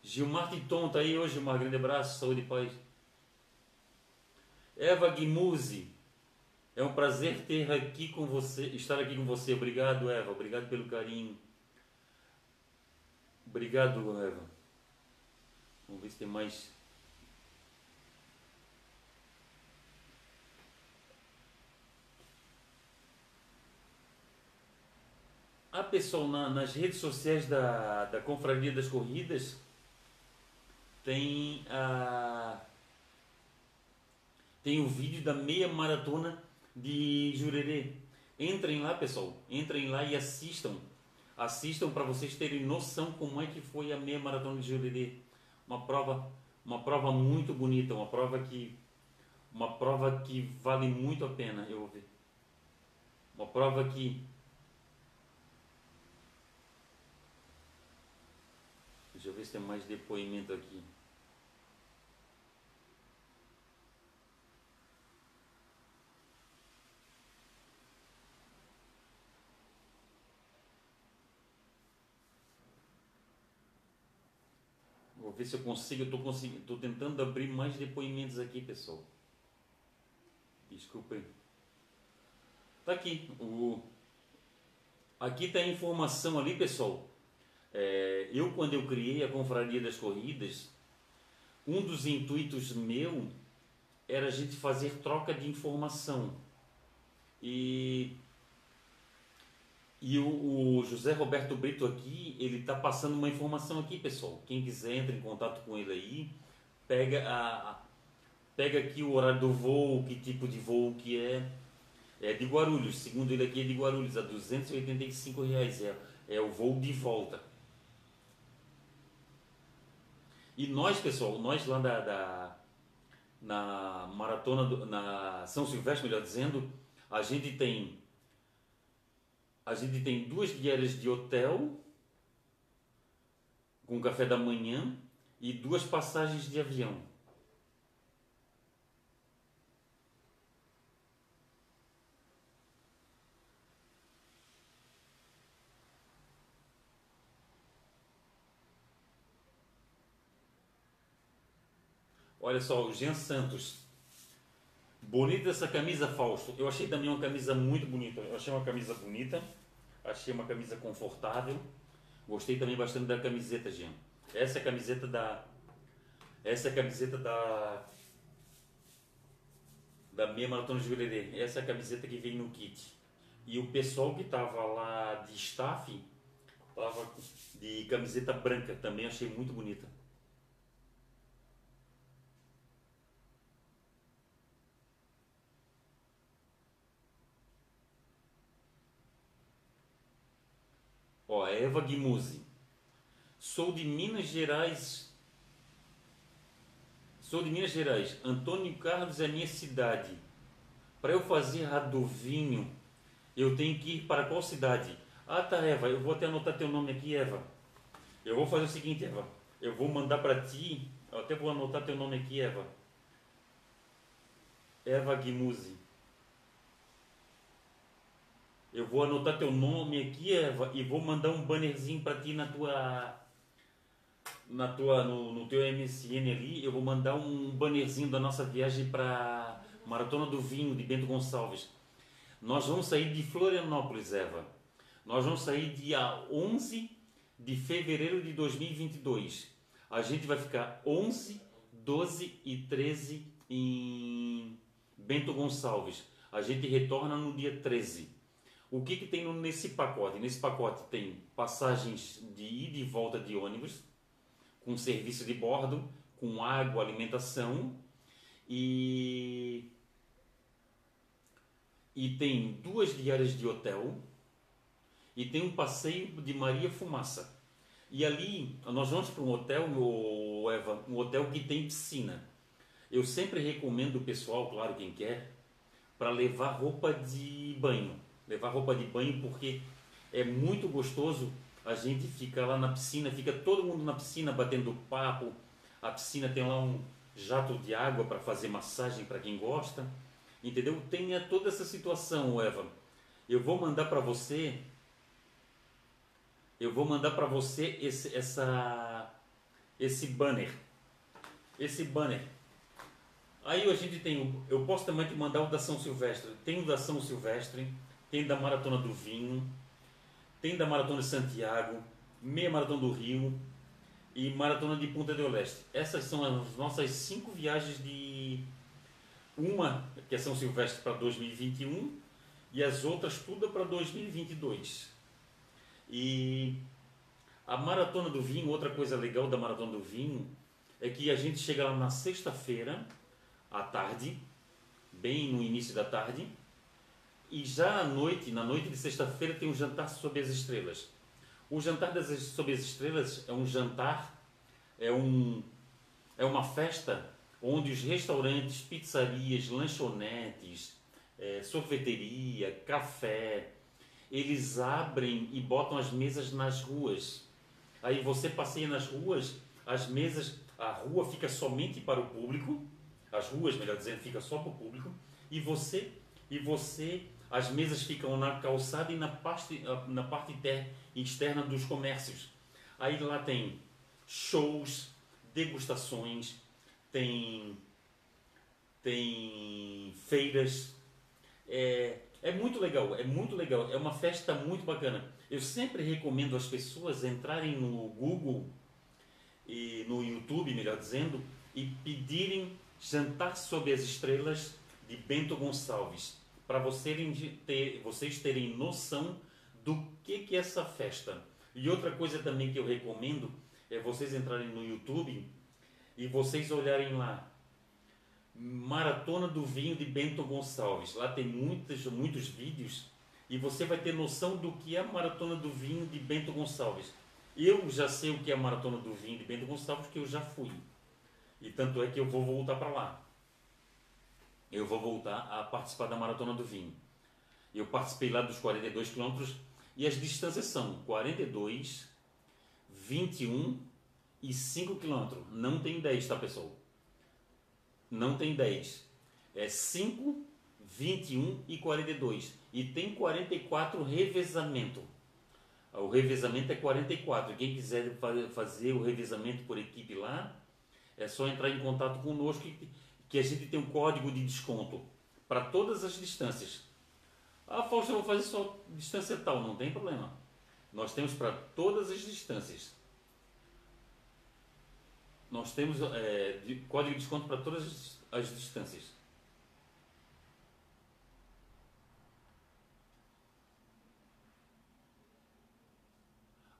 Gilmar Titon, tá aí hoje, Gilmar, grande abraço, saúde e paz. Eva Guimuzzi, é um prazer ter aqui com você, estar aqui com você. Obrigado, Eva, obrigado pelo carinho. Obrigado, Eva. Vamos ver se tem mais a pessoa na, nas redes sociais da, da Confraria das Corridas tem a tem o vídeo da meia maratona de Jurerê. Entrem lá, pessoal. Entrem lá e assistam. Assistam para vocês terem noção como é que foi a meia maratona de Jurerê. Uma prova, uma prova muito bonita, uma prova que uma prova que vale muito a pena eu ver. Uma prova que Deixa eu ver se tem mais depoimento aqui. Vou ver se eu consigo. Eu estou tentando abrir mais depoimentos aqui, pessoal. Desculpem. Tá aqui. O, aqui está a informação ali, pessoal. É, eu, quando eu criei a Confraria das Corridas, um dos intuitos meu era a gente fazer troca de informação. E E o, o José Roberto Brito aqui, ele está passando uma informação aqui, pessoal. Quem quiser entra em contato com ele aí, pega a, pega aqui o horário do voo, que tipo de voo que é. É de Guarulhos, segundo ele aqui é de Guarulhos, a 285 reais é, é o voo de volta. E nós, pessoal, nós lá da, da- na maratona, do- na São Silvestre, melhor dizendo, a gente tem a gente tem duas diárias de hotel com café da manhã e duas passagens de avião. Olha só, o Jean Santos. Bonita essa camisa, Fausto. Eu achei também uma camisa muito bonita. Eu achei uma camisa bonita. Achei uma camisa confortável. Gostei também bastante da camiseta, Jean. Essa é a camiseta da. Essa é a camiseta da. Da meia maratona de Jurerê. Essa é a camiseta que vem no kit. E o pessoal que tava lá de staff tava de camiseta branca. Também achei muito bonita. Ó, Eva Guimuzzi. Sou de Minas Gerais. Sou de Minas Gerais. Antônio Carlos é minha cidade. Para eu fazer a do vinho, eu tenho que ir para qual cidade? Ah, tá, Eva. Eu vou até anotar teu nome aqui, Eva. Eu vou fazer o seguinte, Eva. Eu vou mandar para ti. Eu até vou anotar teu nome aqui, Eva. Eva Guimuzzi. Eu vou anotar teu nome aqui, Eva, e vou mandar um bannerzinho para ti na tua na tua no, no teu MSN ali, eu vou mandar um bannerzinho da nossa viagem para Maratona do Vinho de Bento Gonçalves. Nós vamos sair de Florianópolis, Eva. Nós vamos sair dia 11 de fevereiro de 2022. A gente vai ficar 11, 12 e 13 em Bento Gonçalves. A gente retorna no dia 13. O que, que tem nesse pacote? Nesse pacote tem passagens de ida e volta de ônibus, com serviço de bordo, com água, alimentação e e tem duas diárias de hotel e tem um passeio de Maria Fumaça. E ali nós vamos para um hotel, Eva, um hotel que tem piscina. Eu sempre recomendo o pessoal, claro, quem quer, para levar roupa de banho. Levar roupa de banho porque é muito gostoso a gente ficar lá na piscina, fica todo mundo na piscina batendo papo. A piscina tem lá um jato de água para fazer massagem para quem gosta. Entendeu? Tenha toda essa situação, Eva. Eu vou mandar para você eu vou mandar para você esse essa esse banner. Esse banner. Aí a gente tem, eu posso também te mandar o da São Silvestre. Tem o da São Silvestre, tem da Maratona do Vinho, tem da Maratona de Santiago, meia Maratona do Rio e Maratona de Punta del Leste. Essas são as nossas cinco viagens de uma que é São Silvestre para 2021 e as outras tudo para 2022. E a Maratona do Vinho, outra coisa legal da Maratona do Vinho é que a gente chega lá na sexta-feira à tarde, bem no início da tarde, e já à noite, na noite de sexta-feira, tem um jantar sob as estrelas. O jantar das, sob as estrelas é um jantar, é, um, é uma festa onde os restaurantes, pizzarias, lanchonetes, eh, sorveteria, café, eles abrem e botam as mesas nas ruas. Aí você passeia nas ruas, as mesas, a rua fica somente para o público, as ruas, melhor dizendo, fica só para o público, e você, e você, as mesas ficam na calçada e na parte, na parte ter- externa dos comércios. Aí lá tem shows, degustações, tem, tem feiras, é, é muito legal, é muito legal, é uma festa muito bacana. Eu sempre recomendo às pessoas entrarem no Google e no YouTube, melhor dizendo, e pedirem Jantar sob as Estrelas de Bento Gonçalves, para vocês, ter, vocês terem noção do que que é essa festa. E outra coisa também que eu recomendo é vocês entrarem no YouTube e vocês olharem lá Maratona do Vinho de Bento Gonçalves. Lá tem muitos, muitos vídeos e você vai ter noção do que é a Maratona do Vinho de Bento Gonçalves. Eu já sei o que é a Maratona do Vinho de Bento Gonçalves, porque eu já fui. E tanto é que eu vou voltar para lá. Eu vou voltar a participar da Maratona do Vinho. Eu participei lá dos 42 quilômetros e as distâncias são 42, 21 e 5 quilômetros. Não tem 10, tá pessoal? Não tem 10. É 5, 21 e 42. E tem 44 revezamento. O revezamento é 44. Quem quiser fazer o revezamento por equipe lá, é só entrar em contato conosco que a gente tem um código de desconto para todas as distâncias. Ah, Fausto, eu vou fazer só distância tal, não tem problema. Nós temos para todas as distâncias. Nós temos é, de, código de desconto para todas as, as distâncias.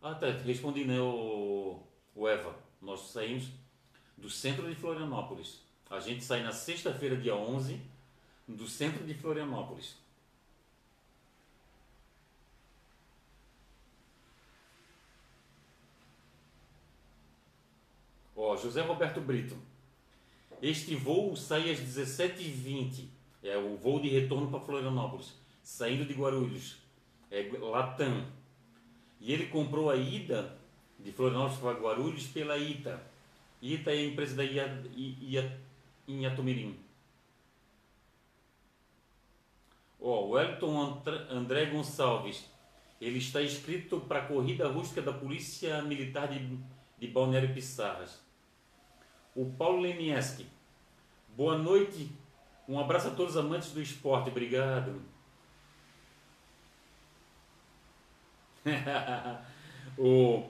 Ah, tá, respondi, né, o, o Eva. Nós saímos do centro de Florianópolis. A gente sai na sexta-feira, dia 11, do centro de Florianópolis. Ó, José Roberto Brito. Este voo sai às 17h20. É o voo de retorno para Florianópolis. Saindo de Guarulhos. É Latam. E ele comprou a ida de Florianópolis para Guarulhos pela ITA. ITA é a empresa da IA, IA, Inhatumirim. Ó, oh, Wellington André Gonçalves. Ele está inscrito para a corrida rústica da Polícia Militar de, de Balneário Pissarras. O Paulo Lenieski. Boa noite. Um abraço a todos os amantes do esporte. Obrigado. o,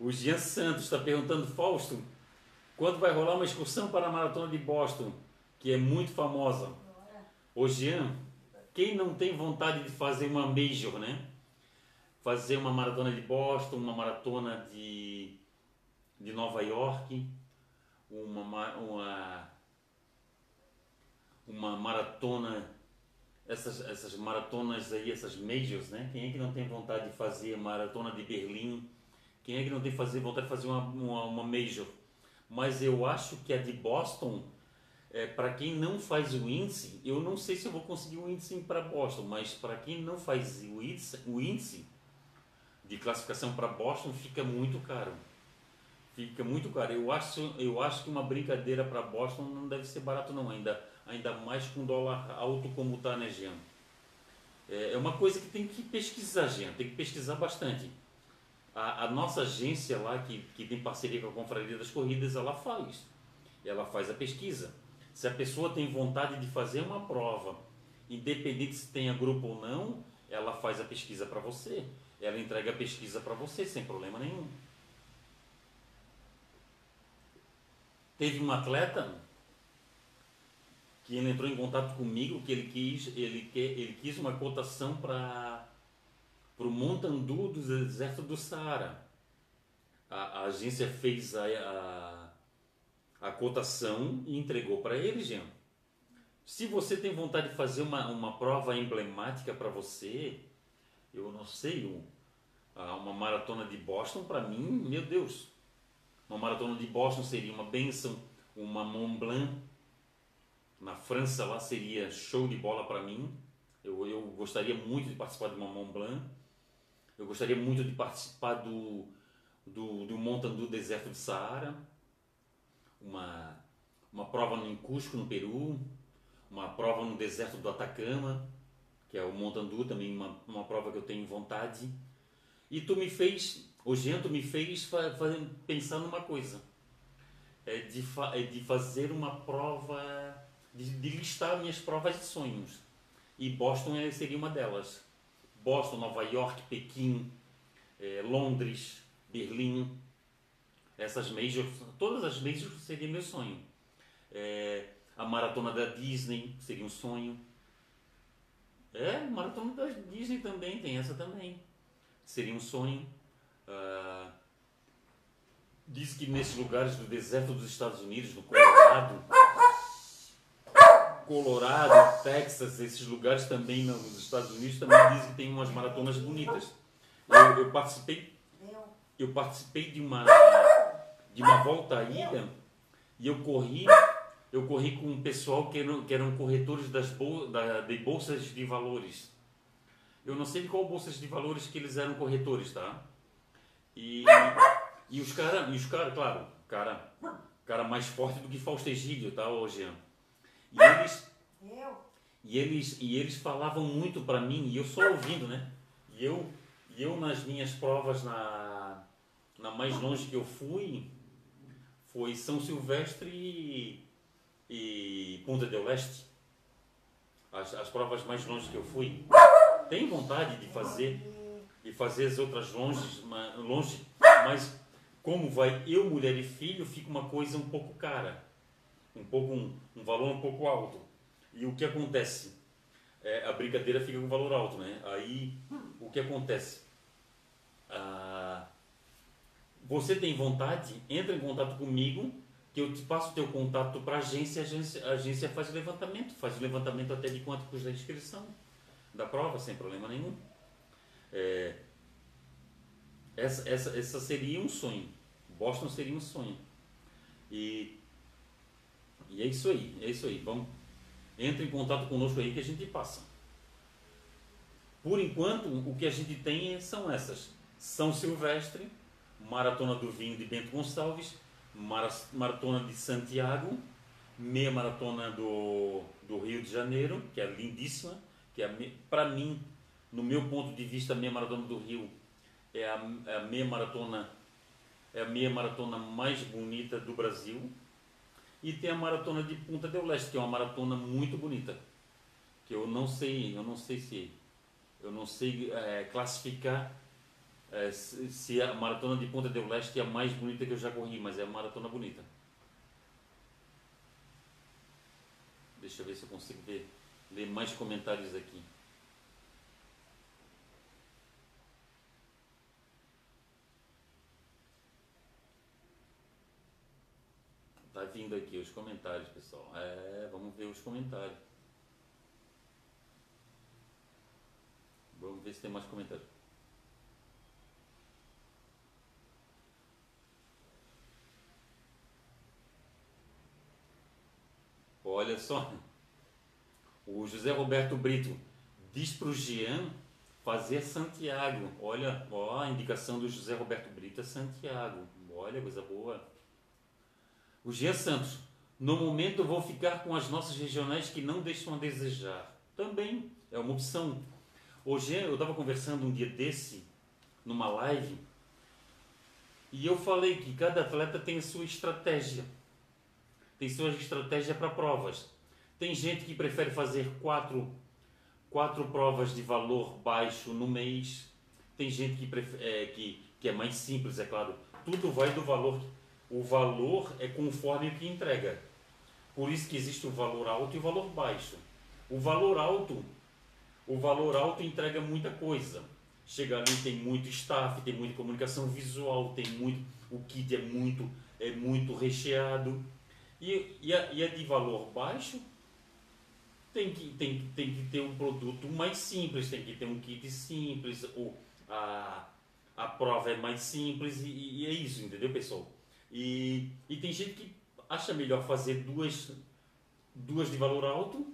o Jean Santos está perguntando, Fausto, quando vai rolar uma excursão para a Maratona de Boston, que é muito famosa? Jean, quem não tem vontade de fazer uma major, né? Fazer uma maratona de Boston, uma maratona de, de Nova York, uma, uma, uma maratona, essas, essas maratonas aí, essas majors, né? Quem é que não tem vontade de fazer maratona de Berlim? Quem é que não tem fazer, vontade de fazer uma, uma, uma major? Mas eu acho que a de Boston, é, para quem não faz o índice, eu não sei se eu vou conseguir o índice para Boston, mas para quem não faz o índice, o índice de classificação para Boston fica muito caro. Fica muito caro. Eu acho, eu acho que uma brincadeira para Boston não deve ser barato não, ainda, ainda mais com dólar alto como está, né, Jean? É, é uma coisa que tem que pesquisar, Jean, tem que pesquisar bastante. A, a, nossa agência lá, que, que tem parceria com a Confraria das Corridas, ela faz. Ela faz a pesquisa. Se a pessoa tem vontade de fazer uma prova, independente se tenha grupo ou não, ela faz a pesquisa para você. Ela entrega a pesquisa para você sem problema nenhum. Teve um atleta que ele entrou em contato comigo que ele quis, ele, ele quis uma cotação para o Montandu do deserto do Saara. A, a agência fez a, a, a, cotação e entregou para ele, Jean. Se você tem vontade de fazer uma, uma prova emblemática para você, eu não sei, uma maratona de Boston, para mim, meu Deus, uma maratona de Boston seria uma benção, uma Mont Blanc na França lá seria show de bola para mim. Eu, eu gostaria muito de participar de uma Mont Blanc. Eu gostaria muito de participar do, do, do Montan do Deserto de Saara. Uma, uma prova no Cusco, no Peru. Uma prova no deserto do Atacama, que é o Montandu, também uma, uma prova que eu tenho vontade. E tu me fez o Gento me fez pensar numa coisa. É de, é de fazer uma prova, de, de, listar minhas provas de sonhos. E Boston é, seria uma delas. Boston, Nova York, Pequim, é, Londres, Berlim. Essas majors, todas as majors seria meu sonho. É, a maratona da Disney seria um sonho. É, maratona da Disney também, tem essa também. seria um sonho. Ah, diz que nesses lugares do deserto dos Estados Unidos, no Colorado, Colorado, Texas, esses lugares também nos Estados Unidos também dizem que tem umas maratonas bonitas. Eu, eu participei, eu participei de uma de uma volta à ilha e eu corri, eu corri com um pessoal que eram, que eram corretores das bol, da, de bolsas de valores. Eu não sei de qual bolsas de valores que eles eram corretores, tá? E, e os caras, os cara, claro, cara, cara mais forte do que Fausto Egídio, tá, hoje. E eles, e eles, e eles falavam muito para mim, e eu só ouvindo, né? E eu, e eu nas minhas provas, na, na mais longe que eu fui, foi São Silvestre e, e Punta del Leste. As, as provas mais longe que eu fui. Tenho vontade de fazer, de fazer as outras longe, longe, mas como vai eu, mulher e filho, fica uma coisa um pouco cara. Um, pouco, um, um valor um pouco alto. E o que acontece? É, a brincadeira fica com valor alto, né? Aí, o que acontece? Ah, você tem vontade, entra em contato comigo, que eu te passo o teu contato para a agência, a agência, faz o levantamento, faz o levantamento até de quanto custa a inscrição da prova, sem problema nenhum. É, essa, essa, essa seria um sonho. Boston seria um sonho. E, e é isso aí, é isso aí. Vamos, entre em contato conosco aí que a gente passa. Por enquanto, o que a gente tem são essas. São Silvestre, Maratona do Vinho de Bento Gonçalves, Mara- Maratona de Santiago, meia maratona do, do Rio de Janeiro, que é lindíssima, que é para mim, no meu ponto de vista, a meia maratona do Rio é a, é a meia maratona é a meia maratona mais bonita do Brasil. E tem a maratona de Punta del Leste, que é uma maratona muito bonita. Que eu não sei, eu não sei se eu não sei é, classificar é, se, a maratona de Punta del Leste é a mais bonita que eu já corri, mas é uma maratona bonita. Deixa eu ver se eu consigo ver, ler mais comentários aqui. Tá vindo aqui os comentários, pessoal. É, vamos ver os comentários. Vamos ver se tem mais comentários. Olha só. O José Roberto Brito diz para o Jean fazer Santiago. Olha, ó, a indicação do José Roberto Brito é Santiago. Olha, coisa boa. O Jean Santos. No momento vou ficar com as nossas regionais que não deixam a desejar. Também é uma opção. Hoje eu estava conversando um dia desse, numa live, e eu falei que cada atleta tem a sua estratégia. Tem sua estratégia para provas. Tem gente que prefere fazer quatro, quatro provas de valor baixo no mês. Tem gente que, prefere, é, que, que é mais simples, é claro. Tudo vai do valor. O valor é conforme o que entrega. Por isso que existe o valor alto e o valor baixo. O valor alto, o valor alto entrega muita coisa. Chega ali tem muito staff, tem muita comunicação visual, tem muito, o kit é muito, é muito recheado. E, e, a, e a de valor baixo tem que, tem, tem que ter um produto mais simples, tem que ter um kit simples, ou a, a prova é mais simples e, e é isso, entendeu pessoal? E, e tem gente que acha melhor fazer duas, duas de valor alto,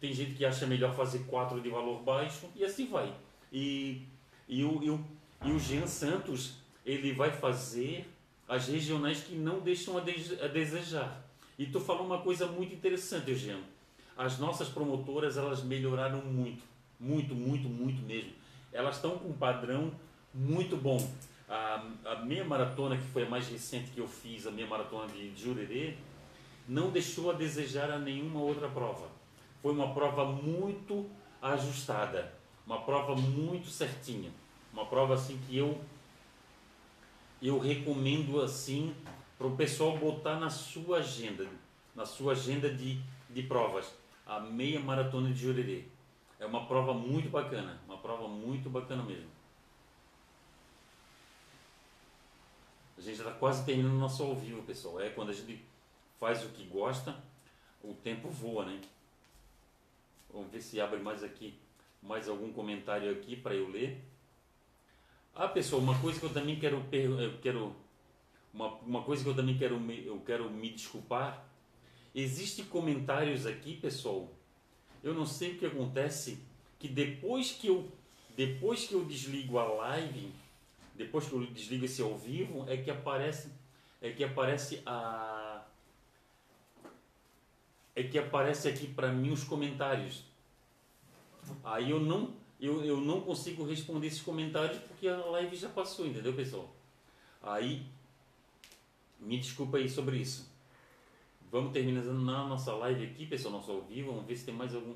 tem gente que acha melhor fazer quatro de valor baixo e assim vai. E, e, o, e, o, e o Jean Santos, ele vai fazer as regionais que não deixam a, de- a desejar. E tu falou uma coisa muito interessante, Jean. As nossas promotoras, elas melhoraram muito. Muito, muito, muito mesmo. Elas estão com um padrão muito bom. A, a meia maratona, que foi a mais recente que eu fiz, a meia maratona de Jurerê, não deixou a desejar a nenhuma outra prova. Foi uma prova muito ajustada, uma prova muito certinha, uma prova assim que eu eu recomendo assim para o pessoal botar na sua agenda, na sua agenda de, de provas, a meia maratona de Jurerê. É uma prova muito bacana, uma prova muito bacana mesmo. A gente já está quase terminando o nosso ao vivo, pessoal. É quando a gente faz o que gosta, o tempo voa, né? Vamos ver se abre mais aqui, mais algum comentário aqui para eu ler. Ah, pessoal, uma coisa que eu também quero, eu quero uma, uma coisa que eu também quero me, eu quero me desculpar. Existem comentários aqui, pessoal. Eu não sei o que acontece que depois que eu depois que eu desligo a live, depois que eu desligo esse ao vivo, é que aparece é que aparece a é que aparece aqui para mim os comentários. Aí eu não eu, eu não consigo responder esses comentários porque a live já passou, entendeu, pessoal? Aí me desculpa aí sobre isso. Vamos terminando na nossa live aqui, pessoal, nosso ao vivo. Vamos ver se tem mais algum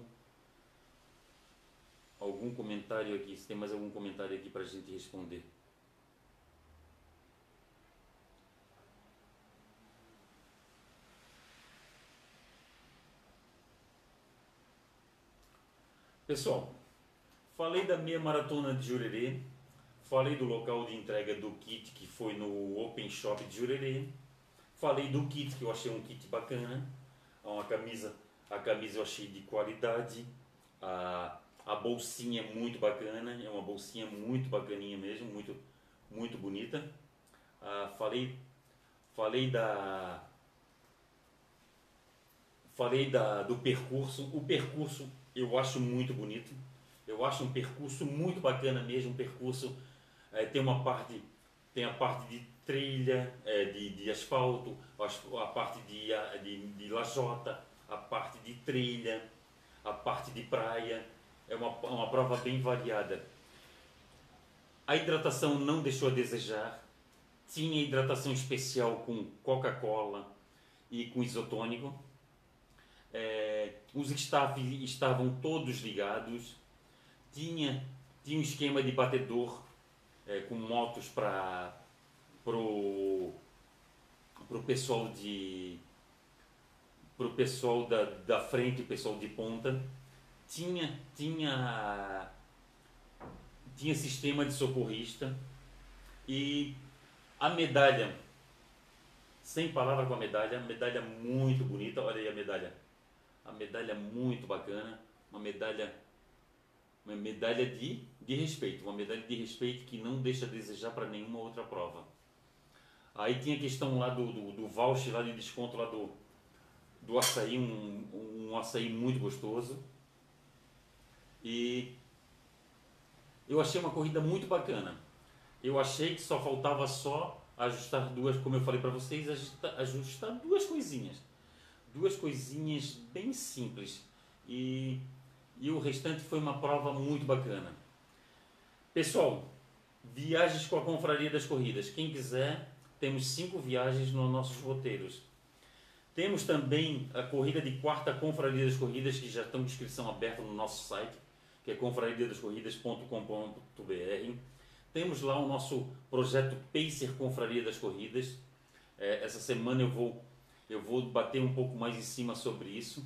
algum comentário aqui, se tem mais algum comentário aqui para a gente responder. Pessoal, falei da meia maratona de Jurerê, falei do local de entrega do kit que foi no Open Shop de Jurerê, falei do kit que eu achei um kit bacana, uma camisa, a camisa eu achei de qualidade, a a bolsinha é muito bacana, é uma bolsinha muito bacaninha mesmo, muito, muito bonita. Ah, falei, falei da, falei da, do percurso. O percurso eu acho muito bonito. Eu acho um percurso muito bacana mesmo. Um percurso é, tem uma parte, tem a parte de trilha, é, de, de asfalto, a parte de, de, de lajota, a parte de trilha, a parte de praia é uma, uma prova bem variada. A hidratação não deixou a desejar. Tinha hidratação especial com Coca-Cola e com isotônico. É, os staff estavam todos ligados. Tinha, tinha um esquema de batedor é, com motos para pro, pro pessoal de pro pessoal da, da frente, o pessoal de ponta tinha, tinha, tinha sistema de socorrista e a medalha, sem palavra com a medalha, medalha muito bonita, olha aí a medalha, a medalha muito bacana, uma medalha, uma medalha de, de respeito, uma medalha de respeito que não deixa a desejar para nenhuma outra prova. Aí tinha a questão lá do, do, do voucher lá de desconto lá do, do açaí, um, um açaí muito gostoso. E eu achei uma corrida muito bacana. Eu achei que só faltava só ajustar duas, como eu falei para vocês, ajustar, ajustar duas coisinhas. Duas coisinhas bem simples. E, e o restante foi uma prova muito bacana. Pessoal, viagens com a Confraria das Corridas. Quem quiser, temos cinco viagens nos nossos roteiros. Temos também a corrida de quarta Confraria das Corridas, que já estão de inscrição aberta no nosso site que é confrariadascorridas.com.br. Temos lá o nosso projeto Pacer Confraria das Corridas. É, essa semana eu vou, eu vou bater um pouco mais em cima sobre isso,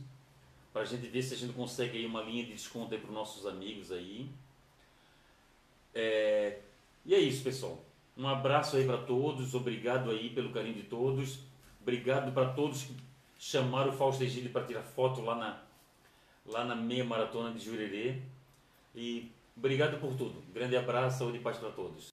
para a gente ver se a gente consegue aí uma linha de desconto para os nossos amigos aí. É, e é isso, pessoal. Um abraço aí para todos, obrigado aí pelo carinho de todos. Obrigado para todos que chamaram o Fausto Egílio para tirar foto lá na, lá na meia maratona de Jurerê. E obrigado por tudo. Grande abraço, saúde e paz para todos.